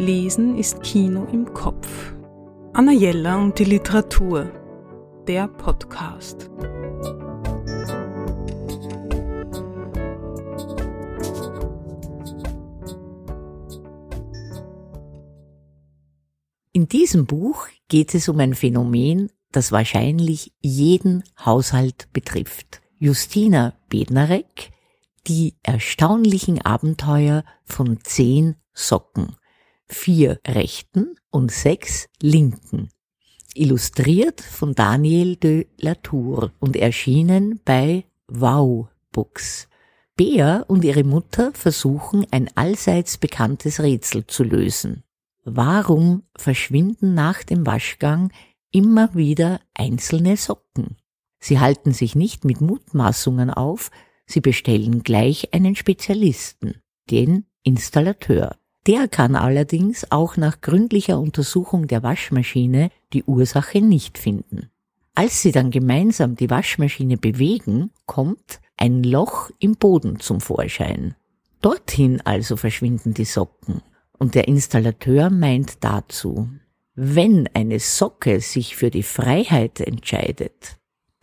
Lesen ist Kino im Kopf. Anna Jella und die Literatur. Der Podcast. In diesem Buch geht es um ein Phänomen, das wahrscheinlich jeden Haushalt betrifft. Justina Bednarek, die erstaunlichen Abenteuer von zehn Socken, vier rechten und sechs linken. Illustriert von Daniel de Latour und erschienen bei Wow Books. Bea und ihre Mutter versuchen ein allseits bekanntes Rätsel zu lösen. Warum verschwinden nach dem Waschgang immer wieder einzelne Socken? Sie halten sich nicht mit Mutmaßungen auf, sie bestellen gleich einen Spezialisten, den Installateur. Der kann allerdings auch nach gründlicher Untersuchung der Waschmaschine die Ursache nicht finden. Als sie dann gemeinsam die Waschmaschine bewegen, kommt ein Loch im Boden zum Vorschein. Dorthin also verschwinden die Socken. Und der Installateur meint dazu, wenn eine Socke sich für die Freiheit entscheidet,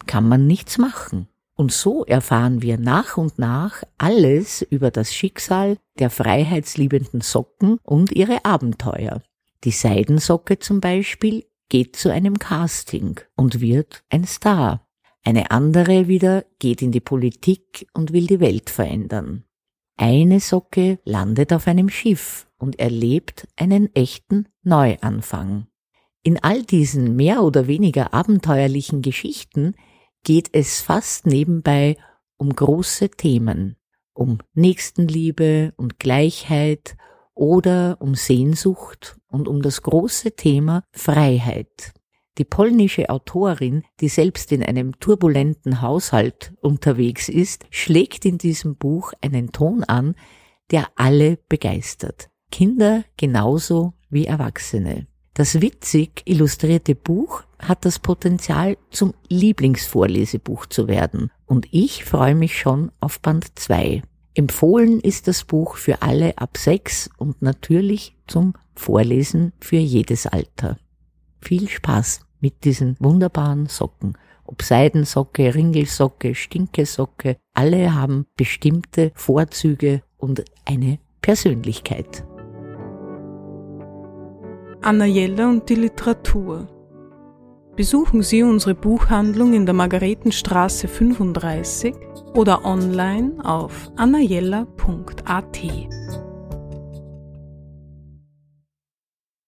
kann man nichts machen. Und so erfahren wir nach und nach alles über das Schicksal der freiheitsliebenden Socken und ihre Abenteuer. Die Seidensocke zum Beispiel geht zu einem Casting und wird ein Star. Eine andere wieder geht in die Politik und will die Welt verändern. Eine Socke landet auf einem Schiff und erlebt einen echten Neuanfang. In all diesen mehr oder weniger abenteuerlichen Geschichten geht es fast nebenbei um große Themen, um Nächstenliebe und Gleichheit oder um Sehnsucht und um das große Thema Freiheit. Die polnische Autorin, die selbst in einem turbulenten Haushalt unterwegs ist, schlägt in diesem Buch einen Ton an, der alle begeistert. Kinder genauso wie Erwachsene. Das witzig illustrierte Buch hat das Potenzial, zum Lieblingsvorlesebuch zu werden. Und ich freue mich schon auf Band 2. Empfohlen ist das Buch für alle ab 6 und natürlich zum Vorlesen für jedes Alter. Viel Spaß mit diesen wunderbaren Socken. Ob Seidensocke, Ringelsocke, Stinkesocke, alle haben bestimmte Vorzüge und eine Persönlichkeit. Anna Jelle und die Literatur. Besuchen Sie unsere Buchhandlung in der Margaretenstraße 35 oder online auf annajella.at.